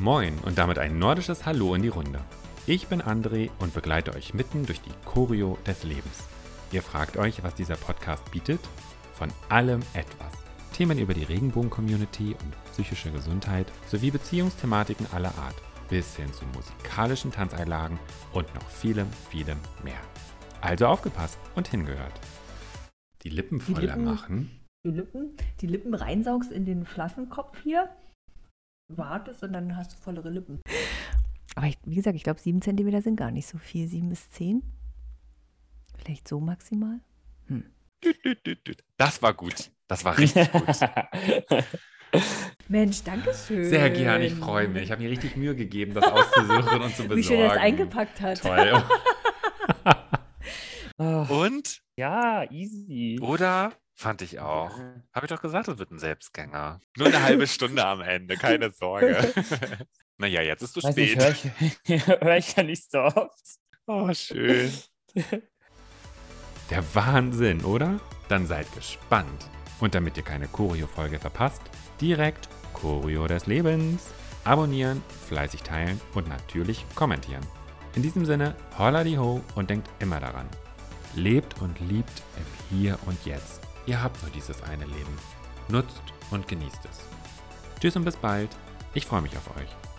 Moin und damit ein nordisches Hallo in die Runde. Ich bin André und begleite euch mitten durch die Choreo des Lebens. Ihr fragt euch, was dieser Podcast bietet? Von allem etwas. Themen über die Regenbogen-Community und psychische Gesundheit sowie Beziehungsthematiken aller Art bis hin zu musikalischen Tanzeinlagen und noch vielem, vielem mehr. Also aufgepasst und hingehört. Die Lippen Die voller Lippen- machen. Die Lippen, die Lippen reinsaugst in den Flaschenkopf hier, wartest und dann hast du vollere Lippen. Aber ich, wie gesagt, ich glaube, sieben Zentimeter sind gar nicht so viel. Sieben bis zehn. Vielleicht so maximal. Düt, düt, düt, düt. Das war gut. Das war richtig gut. Mensch, danke schön. Sehr gern, ich freue mich. Ich habe mir richtig Mühe gegeben, das auszusuchen und zu besorgen. Wie schön er es eingepackt hat. Toll. Und? ja, easy. Oder? Fand ich auch. Ja. Habe ich doch gesagt, es wird ein Selbstgänger. Nur eine halbe Stunde am Ende, keine Sorge. naja, jetzt ist zu Weiß nicht, spät. höre ich, hör ich ja nicht so oft. Oh, schön. Der Wahnsinn, oder? Dann seid gespannt. Und damit ihr keine Choreo-Folge verpasst, direkt Choreo des Lebens. Abonnieren, fleißig teilen und natürlich kommentieren. In diesem Sinne, holla die ho und denkt immer daran. Lebt und liebt im Hier und Jetzt. Ihr habt nur dieses eine Leben. Nutzt und genießt es. Tschüss und bis bald. Ich freue mich auf euch.